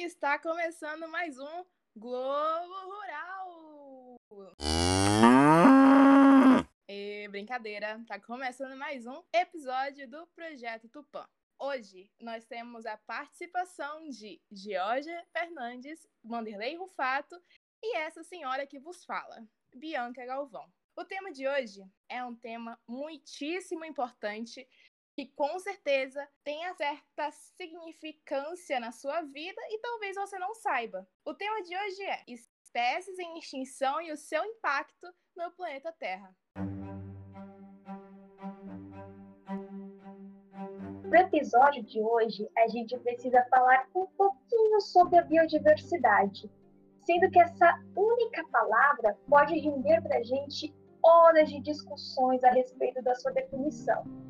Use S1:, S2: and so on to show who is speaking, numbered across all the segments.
S1: Está começando mais um Globo Rural. E brincadeira, tá começando mais um episódio do Projeto Tupã. Hoje nós temos a participação de Georgia Fernandes, Vanderlei Rufato e essa senhora que vos fala, Bianca Galvão. O tema de hoje é um tema muitíssimo importante que com certeza tenha certa significância na sua vida e talvez você não saiba. O tema de hoje é espécies em extinção e o seu impacto no planeta Terra.
S2: No episódio de hoje, a gente precisa falar um pouquinho sobre a biodiversidade, sendo que essa única palavra pode render para a gente horas de discussões a respeito da sua definição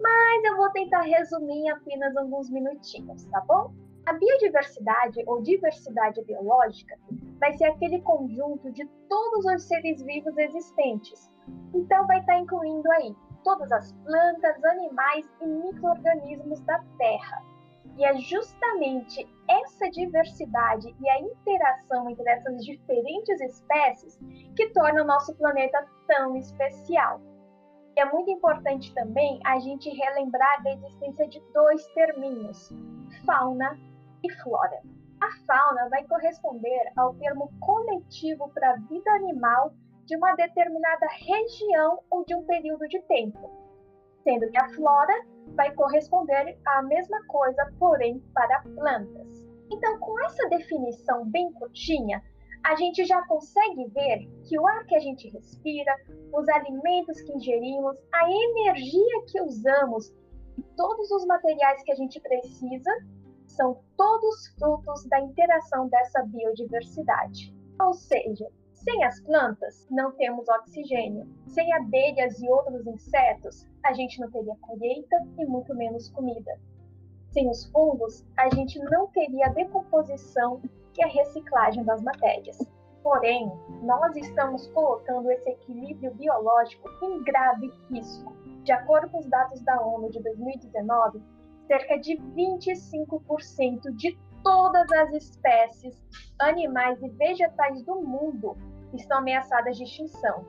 S2: mas eu vou tentar resumir em apenas alguns minutinhos, tá bom? A biodiversidade ou diversidade biológica vai ser aquele conjunto de todos os seres vivos existentes. Então vai estar incluindo aí todas as plantas, animais e micro-organismos da Terra. E é justamente essa diversidade e a interação entre essas diferentes espécies que torna o nosso planeta tão especial. É muito importante também a gente relembrar da existência de dois terminhos, fauna e flora. A fauna vai corresponder ao termo coletivo para a vida animal de uma determinada região ou de um período de tempo, sendo que a flora vai corresponder à mesma coisa, porém para plantas. Então, com essa definição bem curtinha, a gente já consegue ver que o ar que a gente respira, os alimentos que ingerimos, a energia que usamos todos os materiais que a gente precisa são todos frutos da interação dessa biodiversidade. Ou seja, sem as plantas, não temos oxigênio. Sem abelhas e outros insetos, a gente não teria colheita e muito menos comida. Sem os fungos, a gente não teria a decomposição a reciclagem das matérias. Porém, nós estamos colocando esse equilíbrio biológico em grave risco. De acordo com os dados da ONU de 2019, cerca de 25% de todas as espécies animais e vegetais do mundo estão ameaçadas de extinção.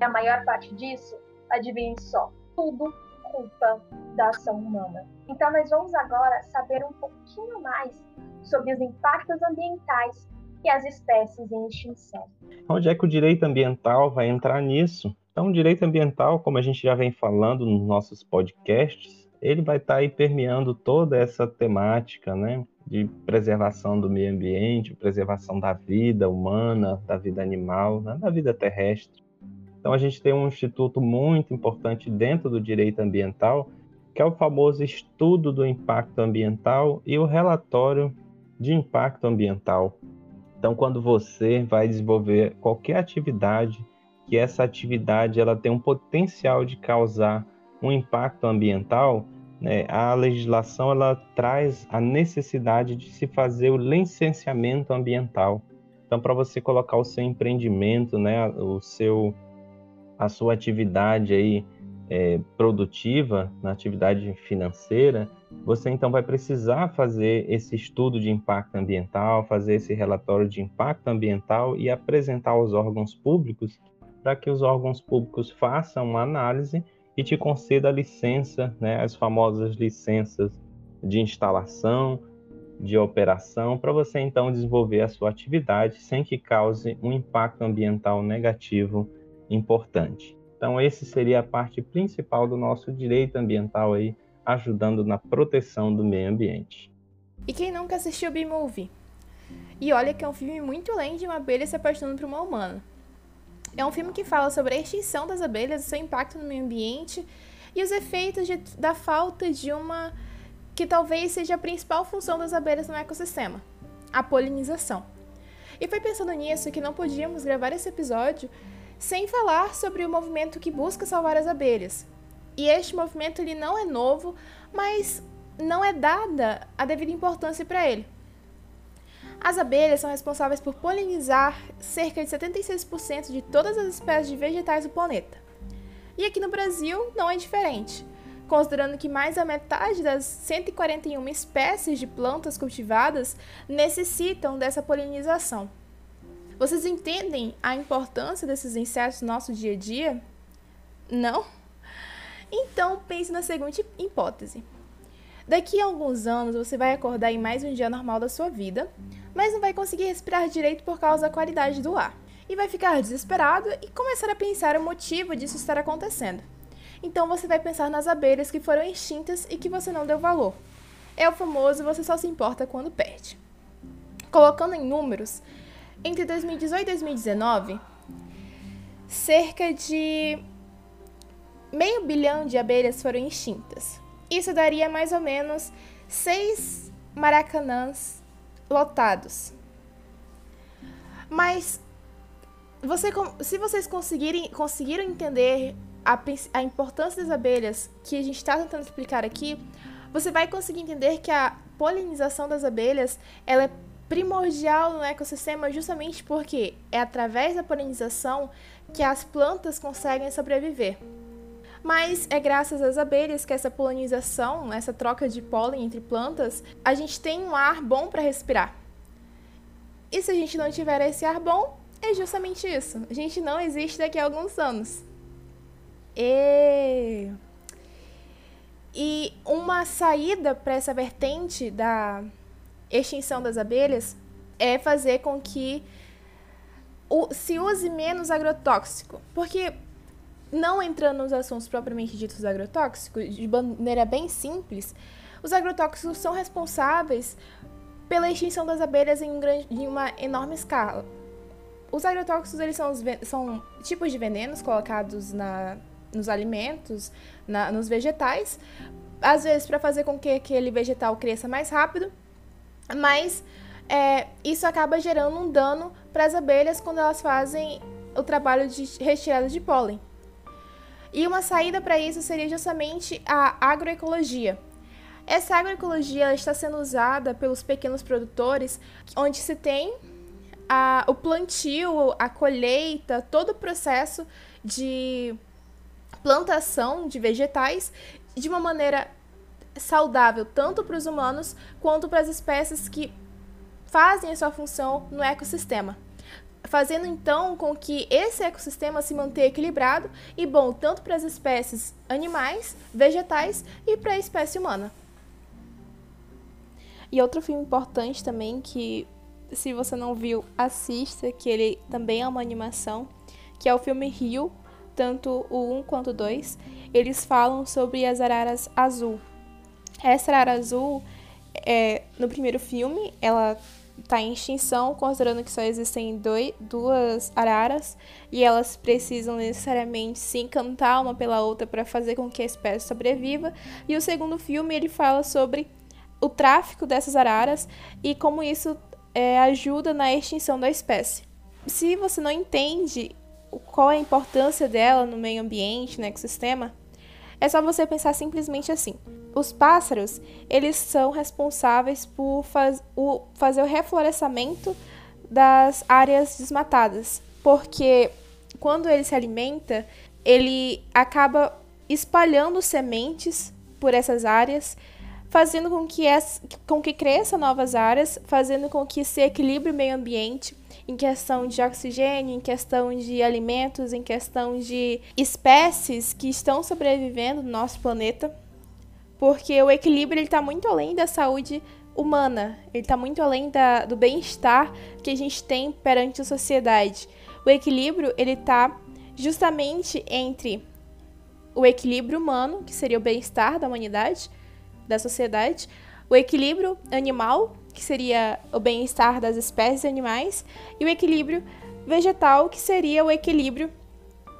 S2: E a maior parte disso, adivinhem só, tudo culpa da ação humana. Então, nós vamos agora saber um pouquinho mais sobre os impactos ambientais e as espécies em extinção.
S3: Onde é que o direito ambiental vai entrar nisso? Então, o direito ambiental, como a gente já vem falando nos nossos podcasts, ele vai estar aí permeando toda essa temática, né, de preservação do meio ambiente, preservação da vida humana, da vida animal, né, da vida terrestre. Então, a gente tem um instituto muito importante dentro do direito ambiental, que é o famoso estudo do impacto ambiental e o relatório de impacto ambiental. Então, quando você vai desenvolver qualquer atividade, que essa atividade ela tem um potencial de causar um impacto ambiental, né, a legislação ela traz a necessidade de se fazer o licenciamento ambiental. Então, para você colocar o seu empreendimento, né, o seu, a sua atividade aí é, produtiva, na atividade financeira, você então vai precisar fazer esse estudo de impacto ambiental, fazer esse relatório de impacto ambiental e apresentar aos órgãos públicos para que os órgãos públicos façam uma análise e te conceda a licença, né, as famosas licenças de instalação, de operação, para você então desenvolver a sua atividade sem que cause um impacto ambiental negativo importante. Então, esse seria a parte principal do nosso direito ambiental aí, ajudando na proteção do meio ambiente.
S1: E quem nunca assistiu B-Movie? E olha que é um filme muito além de uma abelha se apaixonando por uma humana. É um filme que fala sobre a extinção das abelhas, seu impacto no meio ambiente e os efeitos de, da falta de uma que talvez seja a principal função das abelhas no ecossistema, a polinização. E foi pensando nisso que não podíamos gravar esse episódio sem falar sobre o movimento que busca salvar as abelhas. E este movimento ele não é novo, mas não é dada a devida importância para ele. As abelhas são responsáveis por polinizar cerca de 76% de todas as espécies de vegetais do planeta. E aqui no Brasil não é diferente. considerando que mais da metade das 141 espécies de plantas cultivadas necessitam dessa polinização. Vocês entendem a importância desses insetos no nosso dia a dia? Não? Então pense na seguinte hipótese. Daqui a alguns anos você vai acordar em mais um dia normal da sua vida, mas não vai conseguir respirar direito por causa da qualidade do ar. E vai ficar desesperado e começar a pensar o motivo disso estar acontecendo. Então você vai pensar nas abelhas que foram extintas e que você não deu valor. É o famoso você só se importa quando perde. Colocando em números, entre 2018 e 2019, cerca de meio bilhão de abelhas foram extintas. Isso daria mais ou menos seis maracanãs lotados. Mas você, se vocês conseguirem, conseguiram entender a, a importância das abelhas que a gente está tentando explicar aqui, você vai conseguir entender que a polinização das abelhas ela é primordial no ecossistema justamente porque é através da polinização que as plantas conseguem sobreviver. Mas é graças às abelhas que essa polinização, essa troca de pólen entre plantas, a gente tem um ar bom para respirar. E se a gente não tiver esse ar bom, é justamente isso. A gente não existe daqui a alguns anos. E, e uma saída para essa vertente da extinção das abelhas é fazer com que o, se use menos agrotóxico. Porque, não entrando nos assuntos propriamente ditos agrotóxicos, de maneira bem simples, os agrotóxicos são responsáveis pela extinção das abelhas em, um grande, em uma enorme escala. Os agrotóxicos eles são, são tipos de venenos colocados na, nos alimentos, na, nos vegetais, às vezes para fazer com que aquele vegetal cresça mais rápido, mas é, isso acaba gerando um dano para as abelhas quando elas fazem o trabalho de retirada de pólen. E uma saída para isso seria justamente a agroecologia. Essa agroecologia está sendo usada pelos pequenos produtores, onde se tem a, o plantio, a colheita, todo o processo de plantação de vegetais de uma maneira saudável tanto para os humanos quanto para as espécies que fazem a sua função no ecossistema. Fazendo então com que esse ecossistema se mantenha equilibrado e bom tanto para as espécies animais, vegetais e para a espécie humana. E outro filme importante também que se você não viu, assista, que ele também é uma animação, que é o filme Rio, tanto o 1 quanto o 2. Eles falam sobre as araras azul. Essa arara azul, é, no primeiro filme, ela está em extinção, considerando que só existem dois, duas araras e elas precisam necessariamente se encantar uma pela outra para fazer com que a espécie sobreviva. E o segundo filme ele fala sobre o tráfico dessas araras e como isso é, ajuda na extinção da espécie. Se você não entende qual é a importância dela no meio ambiente, no ecossistema, é só você pensar simplesmente assim. Os pássaros, eles são responsáveis por faz, o, fazer o reflorescimento das áreas desmatadas, porque quando ele se alimenta, ele acaba espalhando sementes por essas áreas fazendo com que, essa, com que cresçam novas áreas, fazendo com que se equilibre o meio ambiente em questão de oxigênio, em questão de alimentos, em questão de espécies que estão sobrevivendo no nosso planeta, porque o equilíbrio está muito além da saúde humana, ele está muito além da, do bem-estar que a gente tem perante a sociedade. O equilíbrio ele está justamente entre o equilíbrio humano, que seria o bem-estar da humanidade, da sociedade, o equilíbrio animal, que seria o bem-estar das espécies animais, e o equilíbrio vegetal, que seria o equilíbrio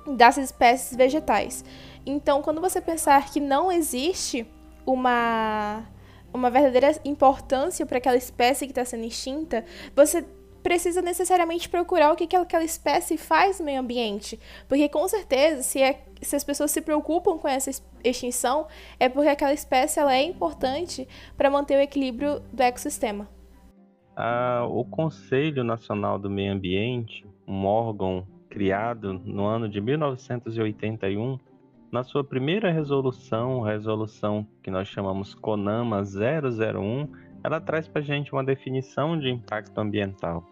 S1: das espécies vegetais. Então, quando você pensar que não existe uma, uma verdadeira importância para aquela espécie que está sendo extinta, você precisa necessariamente procurar o que aquela espécie faz no meio ambiente. Porque com certeza, se, é, se as pessoas se preocupam com essa extinção, é porque aquela espécie ela é importante para manter o equilíbrio do ecossistema.
S3: Ah, o Conselho Nacional do Meio Ambiente, um órgão criado no ano de 1981, na sua primeira resolução, resolução que nós chamamos CONAMA 001, ela traz para a gente uma definição de impacto ambiental.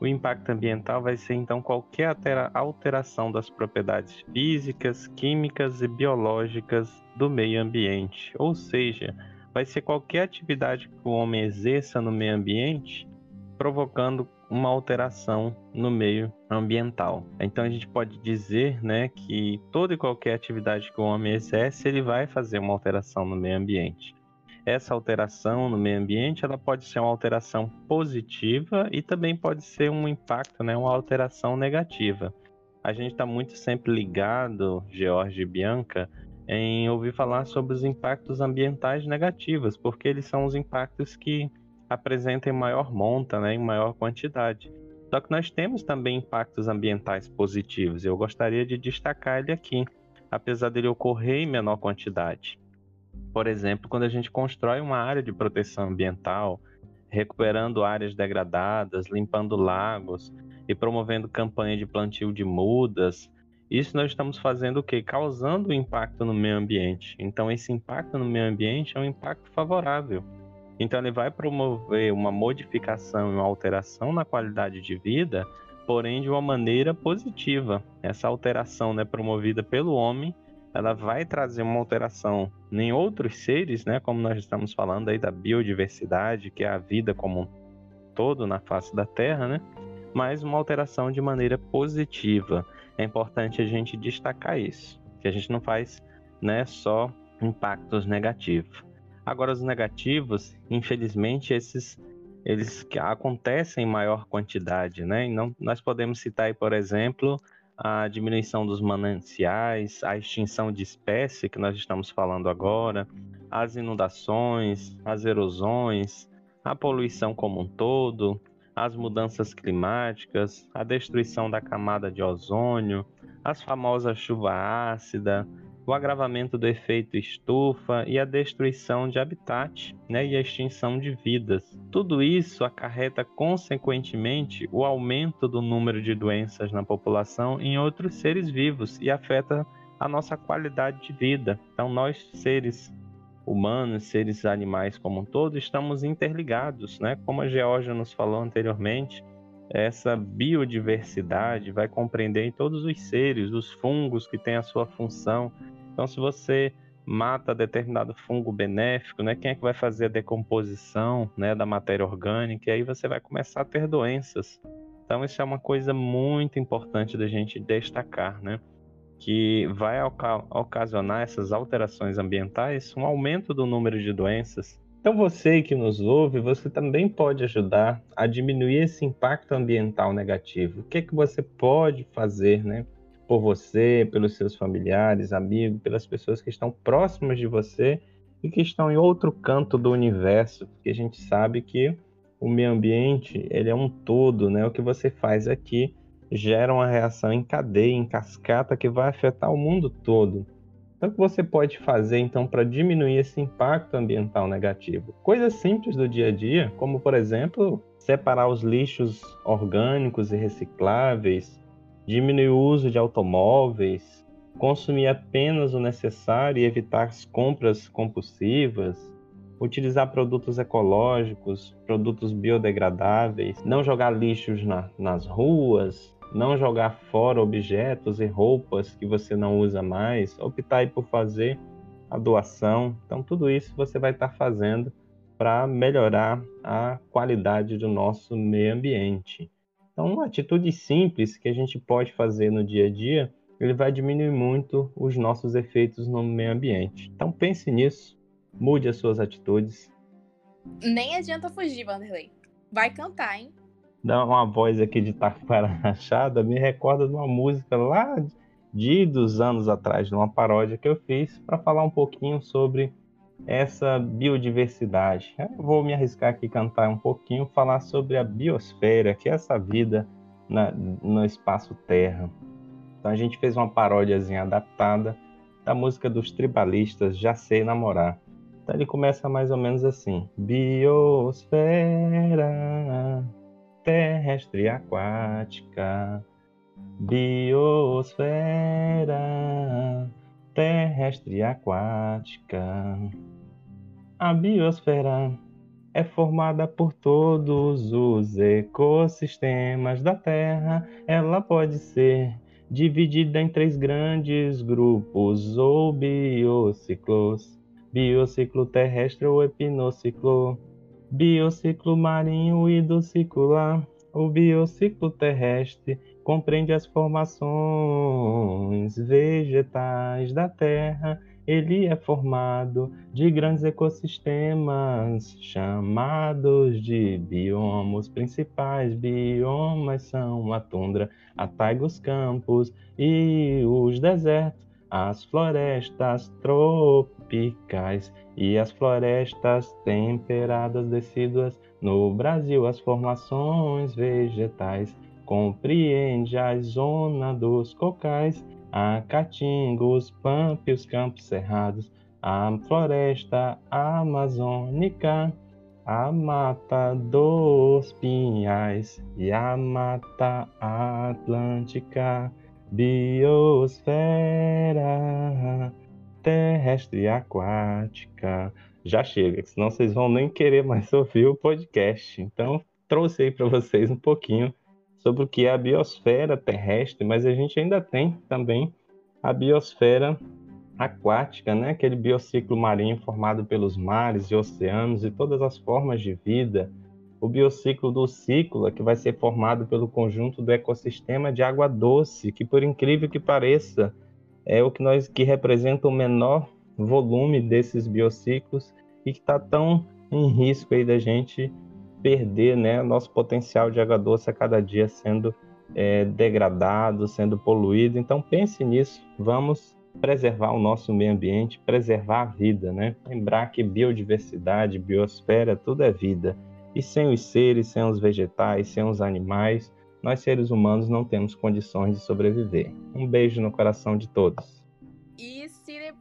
S3: O impacto ambiental vai ser então qualquer alteração das propriedades físicas, químicas e biológicas do meio ambiente, ou seja, vai ser qualquer atividade que o homem exerça no meio ambiente, provocando uma alteração no meio ambiental. Então a gente pode dizer, né, que toda e qualquer atividade que o homem exerce, ele vai fazer uma alteração no meio ambiente. Essa alteração no meio ambiente, ela pode ser uma alteração positiva e também pode ser um impacto, né, uma alteração negativa. A gente está muito sempre ligado, George e Bianca, em ouvir falar sobre os impactos ambientais negativos, porque eles são os impactos que apresentem maior monta, né, em maior quantidade. Só que nós temos também impactos ambientais positivos. Eu gostaria de destacar ele aqui, apesar dele ocorrer em menor quantidade. Por exemplo, quando a gente constrói uma área de proteção ambiental, recuperando áreas degradadas, limpando lagos e promovendo campanha de plantio de mudas, isso nós estamos fazendo o quê? Causando impacto no meio ambiente. Então, esse impacto no meio ambiente é um impacto favorável. Então, ele vai promover uma modificação uma alteração na qualidade de vida, porém de uma maneira positiva. Essa alteração né, promovida pelo homem, ela vai trazer uma alteração em outros seres, né, como nós estamos falando aí da biodiversidade, que é a vida como um todo na face da Terra, né, mas uma alteração de maneira positiva. É importante a gente destacar isso, que a gente não faz né, só impactos negativos. Agora, os negativos, infelizmente, esses eles acontecem em maior quantidade, né? E não, nós podemos citar aí, por exemplo, a diminuição dos mananciais, a extinção de espécie que nós estamos falando agora, as inundações, as erosões, a poluição como um todo, as mudanças climáticas, a destruição da camada de ozônio, as famosas chuva ácida, o agravamento do efeito estufa e a destruição de habitat né, e a extinção de vidas. Tudo isso acarreta, consequentemente, o aumento do número de doenças na população em outros seres vivos e afeta a nossa qualidade de vida. Então, nós, seres humanos, seres animais como um todo, estamos interligados, né? Como a Georgia nos falou anteriormente, essa biodiversidade vai compreender em todos os seres, os fungos que têm a sua função. Então, se você mata determinado fungo benéfico, né, quem é que vai fazer a decomposição, né, da matéria orgânica? E aí você vai começar a ter doenças. Então, isso é uma coisa muito importante da gente destacar, né? Que vai oca ocasionar essas alterações ambientais um aumento do número de doenças então você que nos ouve, você também pode ajudar a diminuir esse impacto ambiental negativo. O que é que você pode fazer, né, por você, pelos seus familiares, amigos, pelas pessoas que estão próximas de você e que estão em outro canto do universo, porque a gente sabe que o meio ambiente, ele é um todo, né? O que você faz aqui gera uma reação em cadeia, em cascata que vai afetar o mundo todo. Então, o que você pode fazer então para diminuir esse impacto ambiental negativo? Coisas simples do dia a dia, como por exemplo, separar os lixos orgânicos e recicláveis, diminuir o uso de automóveis, consumir apenas o necessário e evitar as compras compulsivas, utilizar produtos ecológicos, produtos biodegradáveis, não jogar lixos na, nas ruas, não jogar fora objetos e roupas que você não usa mais, optar por fazer a doação. Então, tudo isso você vai estar fazendo para melhorar a qualidade do nosso meio ambiente. Então, uma atitude simples que a gente pode fazer no dia a dia, ele vai diminuir muito os nossos efeitos no meio ambiente. Então, pense nisso, mude as suas atitudes.
S1: Nem adianta fugir, Vanderlei. Vai cantar, hein?
S3: Dá uma voz aqui de Taquara Rachada, me recorda de uma música lá de dos anos atrás, de uma paródia que eu fiz para falar um pouquinho sobre essa biodiversidade. Eu vou me arriscar aqui cantar um pouquinho, falar sobre a biosfera, que é essa vida na, no espaço Terra. Então a gente fez uma paródiazinha adaptada da música dos tribalistas Já Sei Namorar. Então ele começa mais ou menos assim: Biosfera terrestre aquática, biosfera, terrestre aquática. A biosfera é formada por todos os ecossistemas da Terra. Ela pode ser dividida em três grandes grupos ou biociclos: biociclo terrestre ou epinociclo, biociclo marinho e do circular. O biociclo terrestre compreende as formações vegetais da Terra ele é formado de grandes ecossistemas chamados de biomas. principais biomas são a tundra, a taiga, os campos e os desertos, as florestas tropicais e as florestas temperadas decíduas. No Brasil, as formações vegetais compreende a zona dos cocais a caatinga, os pampas, os campos cerrados, a floresta amazônica, a mata dos pinhais e a mata atlântica, biosfera terrestre e aquática. Já chega, senão vocês vão nem querer mais ouvir o podcast. Então, trouxe aí para vocês um pouquinho sobre o que é a biosfera terrestre, mas a gente ainda tem também a biosfera aquática, né? aquele biociclo marinho formado pelos mares e oceanos e todas as formas de vida, o biociclo do ciclo, que vai ser formado pelo conjunto do ecossistema de água doce, que por incrível que pareça, é o que nós que representa o menor volume desses biociclos e que está tão em risco aí da gente perder né, nosso potencial de água doce a cada dia sendo é, degradado, sendo poluído. Então pense nisso, vamos preservar o nosso meio ambiente, preservar a vida, né? Lembrar que biodiversidade, biosfera, tudo é vida. E sem os seres, sem os vegetais, sem os animais, nós seres humanos não temos condições de sobreviver. Um beijo no coração de todos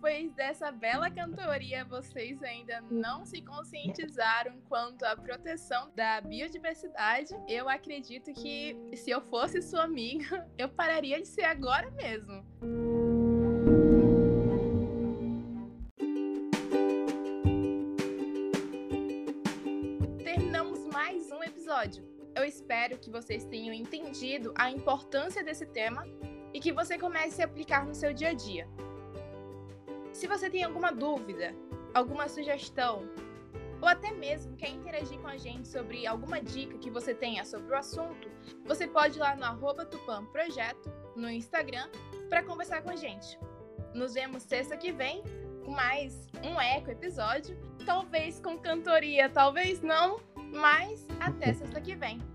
S1: depois dessa bela cantoria vocês ainda não se conscientizaram quanto à proteção da biodiversidade, eu acredito que se eu fosse sua amiga, eu pararia de ser agora mesmo. Terminamos mais um episódio. Espero que vocês tenham entendido a importância desse tema e que você comece a aplicar no seu dia a dia. Se você tem alguma dúvida, alguma sugestão, ou até mesmo quer interagir com a gente sobre alguma dica que você tenha sobre o assunto, você pode ir lá no arroba Tupam Projeto, no Instagram, para conversar com a gente. Nos vemos sexta que vem com mais um eco episódio, talvez com cantoria, talvez não, mas até sexta que vem.